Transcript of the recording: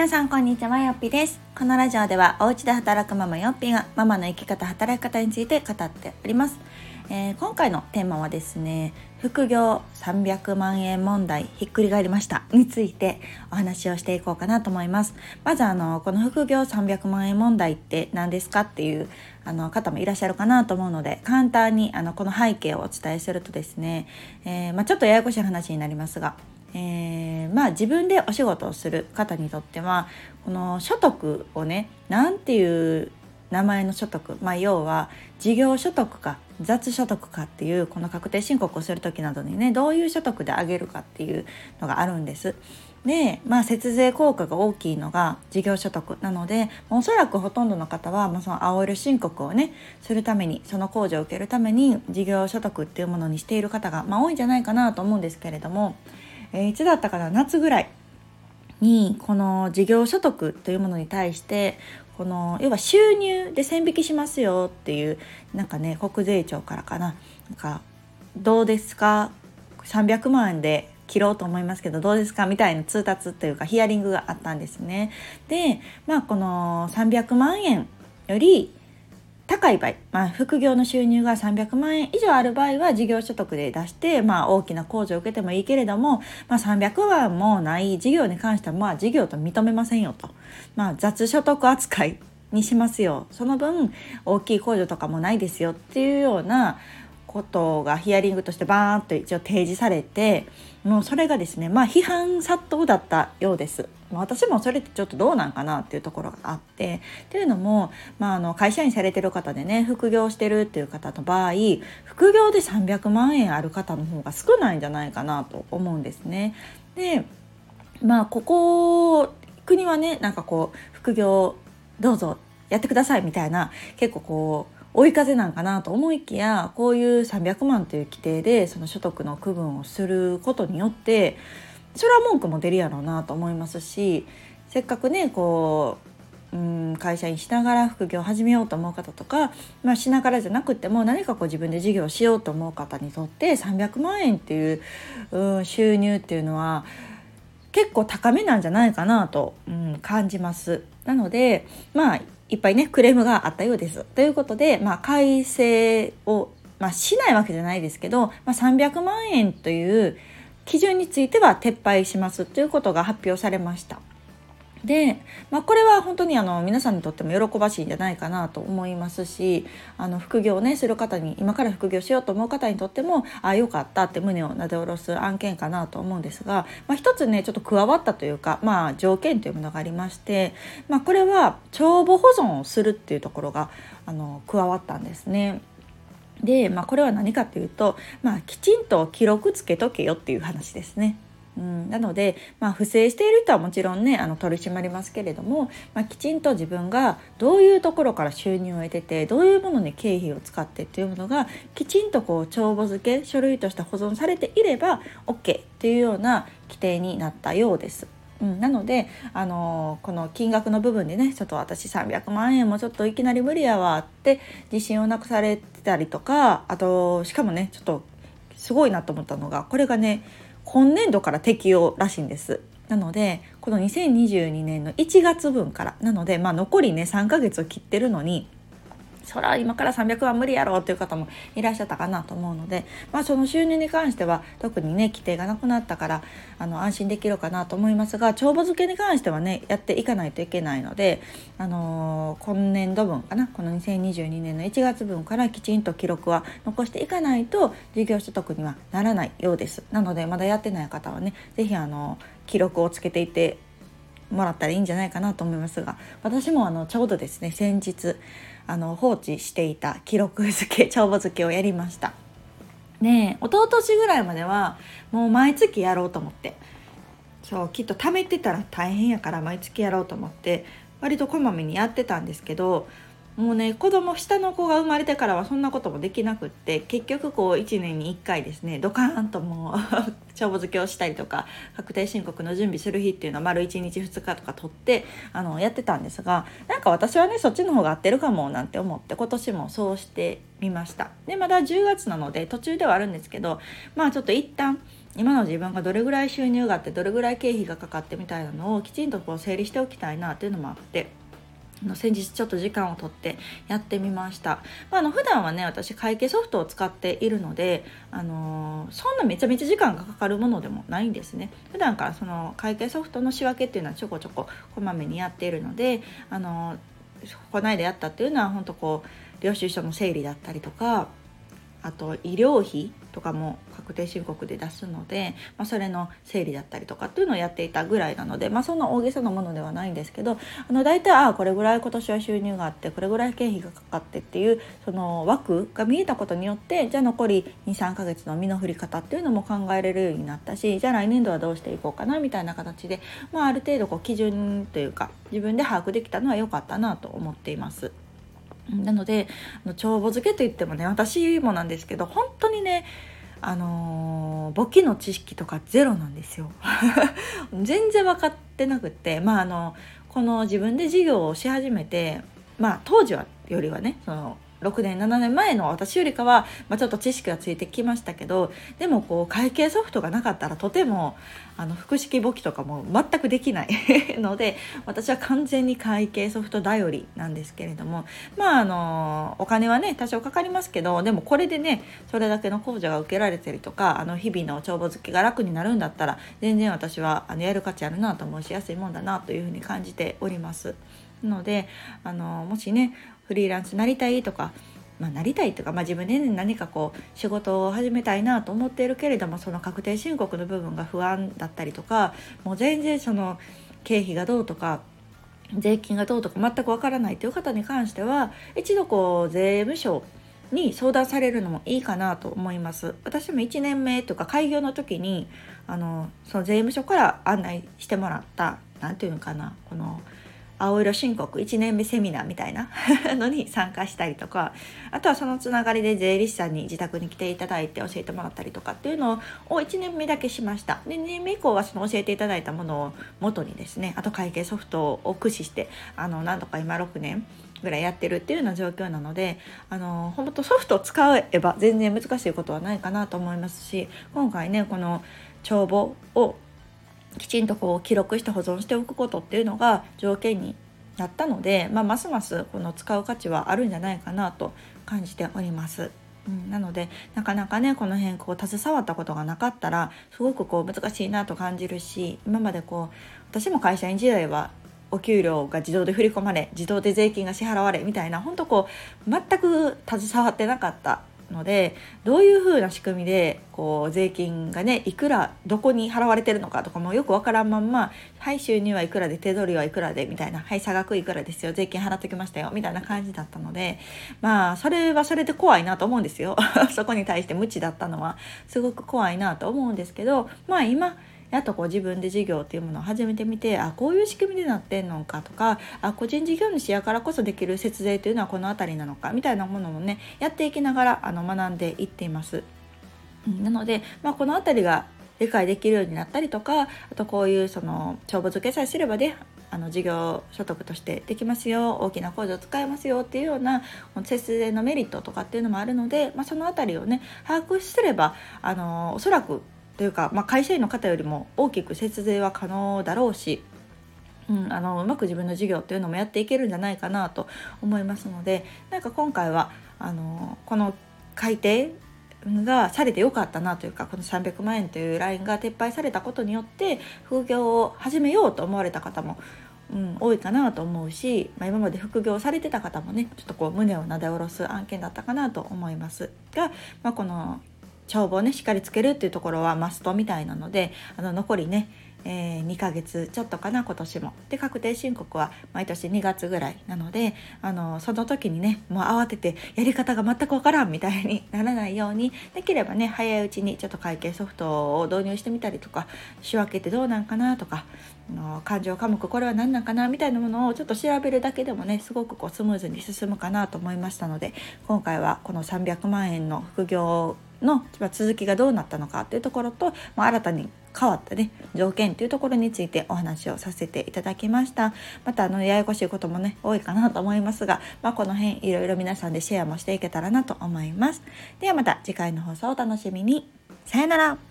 皆さんこんにちはよっぴです。このラジオではお家で働くママよっぴがママの生き方働き方について語っております、えー、今回のテーマはですね副業300万円問題ひっくり返りましたについてお話をしていこうかなと思います。まずあのこの副業300万円問題って何ですかっていうあの方もいらっしゃるかなと思うので簡単にあのこの背景をお伝えするとですね、えー、まあ、ちょっとややこしい話になりますがえー、まあ自分でお仕事をする方にとってはこの所得をね何ていう名前の所得、まあ、要は事業所得か雑所得かっていうこの確定申告をする時などにねどういう所得で上げるかっていうのがあるんです。で、まあ、節税効果が大きいのが事業所得なのでおそらくほとんどの方は、まあ、その青色申告をねするためにその控除を受けるために事業所得っていうものにしている方が、まあ、多いんじゃないかなと思うんですけれどもえ、いつだったかな？夏ぐらいにこの事業所得というものに対してこの要は収入で線引きしますよっていうなんかね国税庁からかな？なんかどうですか？300万円で切ろうと思いますけどどうですか？みたいな通達というかヒアリングがあったんですね。でまあこの300万円より高い場合、まあ、副業の収入が300万円以上ある場合は事業所得で出して、まあ、大きな控除を受けてもいいけれども、まあ、300万もない事業に関しては、まあ、事業と認めませんよと、まあ、雑所得扱いにしますよその分大きい控除とかもないですよっていうようなことがヒアリングとしてバーンと一応提示されてもうそれがですねまあ批判殺到だったようです。私もそれってちょっとどうなんかなっていうところがあってっていうのも、まあ、あの会社員されてる方でね副業してるっていう方の場合副業で300万円ある方の方が少ないんじゃないかなと思うんですね。でまあここ国はねなんかこう副業どうぞやってくださいみたいな結構こう追い風なんかなと思いきやこういう300万という規定でその所得の区分をすることによってそれは文句も出るやろうなと思いますしせっかくねこううん会社員しながら副業を始めようと思う方とか、まあ、しながらじゃなくても何かこう自分で事業をしようと思う方にとって300万円っていううん収入っていうのは結構高めなんじゃないかなと、うん、感じます。なのでまあいっぱいねクレームがあったようです。ということで、まあ、改正を、まあ、しないわけじゃないですけど、まあ、300万円という基準については撤廃しますということが発表されました。で、まあ、これは本当にあの皆さんにとっても喜ばしいんじゃないかなと思いますしあの副業をねする方に今から副業しようと思う方にとってもああよかったって胸をなで下ろす案件かなと思うんですが、まあ、一つねちょっと加わったというか、まあ、条件というものがありまして、まあ、これは帳簿保存をするっていうところがあの加わったんですね。で、まあ、これは何かっていうと、まあ、きちんと記録つけとけよっていう話ですね。うん、なので、まあ、不正している人はもちろんねあの取り締まりますけれども、まあ、きちんと自分がどういうところから収入を得ててどういうものに経費を使ってっていうものがきちんとこう帳簿付け書類として保存されていれば OK っていうような規定になったようです。うん、なので、あのー、この金額の部分でねちょっと私300万円もちょっといきなり無理やわって自信をなくされてたりとかあとしかもねちょっとすごいなと思ったのがこれがね今年度から適用らしいんです。なのでこの2022年の1月分からなので、まあ、残りね3ヶ月を切ってるのにそら今から300万無理やろうっていう方もいらっしゃったかなと思うので、まあ、その収入に関しては特にね規定がなくなったからあの安心できるかなと思いますが帳簿付けに関してはねやっていかないといけないので、あのー、今年度分かなこの2022年の1月分からきちんと記録は残していかないと事業所得にはならないようです。なのでまだやってない方はね是非あの記録をつけていてもらったらいいんじゃないかなと思いますが私もあのちょうどですね先日あの放置していた記録付け帳簿付けをやりました。で一昨年ぐらいまではもう毎月やろうと思って。そうきっと貯めてたら大変やから毎月やろうと思って割とこまめにやってたんですけどもうね子供下の子が生まれてからはそんなこともできなくって結局こう1年に1回ですねドカーンともう 帳簿付けをしたりとか確定申告の準備する日っていうのは丸1日2日とか取ってあのやってたんですがなんか私はねそっちの方が合ってるかもなんて思って今年もそうしてみました。でまだ10月なので途中ではあるんですけどまあちょっと一旦今の自分がどれぐらい収入があってどれぐらい経費がかかってみたいなのをきちんとこう整理しておきたいなっていうのもあっての先日ちょっと時間をとってやってみました、まあ、あの普段はね私会計ソフトを使っているので、あのー、そんなめちゃめちゃ時間がかかるものでもないんですね。普段からその会計ソフトの仕分けっていうのはちょこちょここまめにやっているので、あのー、こないでやったっていうのは本当こう領収書の整理だったりとかあと医療費とかも確定申告で出すので、まあ、それの整理だったりとかっていうのをやっていたぐらいなので、まあ、そんな大げさなものではないんですけどあの大体ああこれぐらい今年は収入があってこれぐらい経費がかかってっていうその枠が見えたことによってじゃあ残り23ヶ月の身の振り方っていうのも考えれるようになったしじゃあ来年度はどうしていこうかなみたいな形で、まあ、ある程度こう基準というか自分で把握できたのは良かったなと思っています。なので帳簿付けといってもね私もなんですけど本当にねあの簿記の知識とかゼロなんですよ。全然分かってなくってまああのこの自分で事業をし始めてまあ当時はよりはねその6年7年前の私よりかは、まあ、ちょっと知識がついてきましたけどでもこう会計ソフトがなかったらとてもあの複式簿記とかも全くできない ので私は完全に会計ソフト頼りなんですけれどもまああのお金はね多少かかりますけどでもこれでねそれだけの控除が受けられてるとかあの日々の帳簿付けが楽になるんだったら全然私はあのやる価値あるなと思うしやすいもんだなというふうに感じております。のであのもしねフリーランスなりたいとか、まあ、なりたいとか、まあ、自分でね何かこう仕事を始めたいなと思っているけれどもその確定申告の部分が不安だったりとかもう全然その経費がどうとか税金がどうとか全くわからないという方に関しては一度こう税務署に相談されるのもいいかなと思います。私も1年目とか開業の時にあのその税務署から案内してもらった何て言うのかなこの青色申告1年目セミナーみたいな のに参加したりとかあとはそのつながりで税理士さんに自宅に来ていただいて教えてもらったりとかっていうのを1年目だけしました。で2年目以降はその教えていただいたものを元にですねあと会計ソフトを駆使してあの何とか今6年ぐらいやってるっていうような状況なのであの本当ソフトを使えば全然難しいことはないかなと思いますし今回ねこの帳簿をきちんとこう記録して保存しておくことっていうのが条件になったので、まあ、ますますこの使う価値はあるんじゃないかなと感じております。うん、なのでなかなかねこの辺こう携わったことがなかったらすごくこう難しいなと感じるし今までこう私も会社員時代はお給料が自動で振り込まれ自動で税金が支払われみたいな本当こう全く携わってなかったのでどういうふうな仕組みでこう税金がねいくらどこに払われてるのかとかもよくわからんまんま「はい収入はいくらで手取りはいくらで」みたいな「はい差額いくらですよ税金払ってきましたよ」みたいな感じだったのでまあそれはそれで怖いなと思うんですよ。そこに対して無知だったのは。すごく怖いなと思うんですけどまあ今やっとこう自分で事業っていうものを始めてみてあこういう仕組みになってんのかとかあ個人事業主やからこそできる節税というのはこの辺りなのかみたいなものもねやっていきながらあの学んでいっています。なので、まあ、この辺りが理解できるようになったりとかあとこういうその帳簿付けさえすればねあの事業所得としてできますよ大きな工場使えますよっていうような節税のメリットとかっていうのもあるので、まあ、その辺りをね把握すればあのおそらくというか、まあ、会社員の方よりも大きく節税は可能だろうし、うん、あのうまく自分の事業っていうのもやっていけるんじゃないかなと思いますのでなんか今回はあのこの改定がされてよかったなというかこの300万円というラインが撤廃されたことによって副業を始めようと思われた方もうん、多いかなと思うし、まあ、今まで副業されてた方もねちょっとこう胸をなで下ろす案件だったかなと思いますが、まあ、この帳簿をねしっかりつけるっていうところはマストみたいなのであの残りねえー、2ヶ月ちょっとかな今年も。で確定申告は毎年2月ぐらいなのであのその時にねもう慌ててやり方が全くわからんみたいにならないようにできればね早いうちにちょっと会計ソフトを導入してみたりとか仕分けてどうなんかなとかの感情科目これは何なんかなみたいなものをちょっと調べるだけでもねすごくこうスムーズに進むかなと思いましたので今回はこの300万円の副業の続きがどうなったのかというところと、まあ、新たに変わったね条件というところについてお話をさせていただきました。またあのややこしいこともね多いかなと思いますが、まあ、この辺いろいろ皆さんでシェアもしていけたらなと思います。ではまた次回の放送をお楽しみに。さよなら。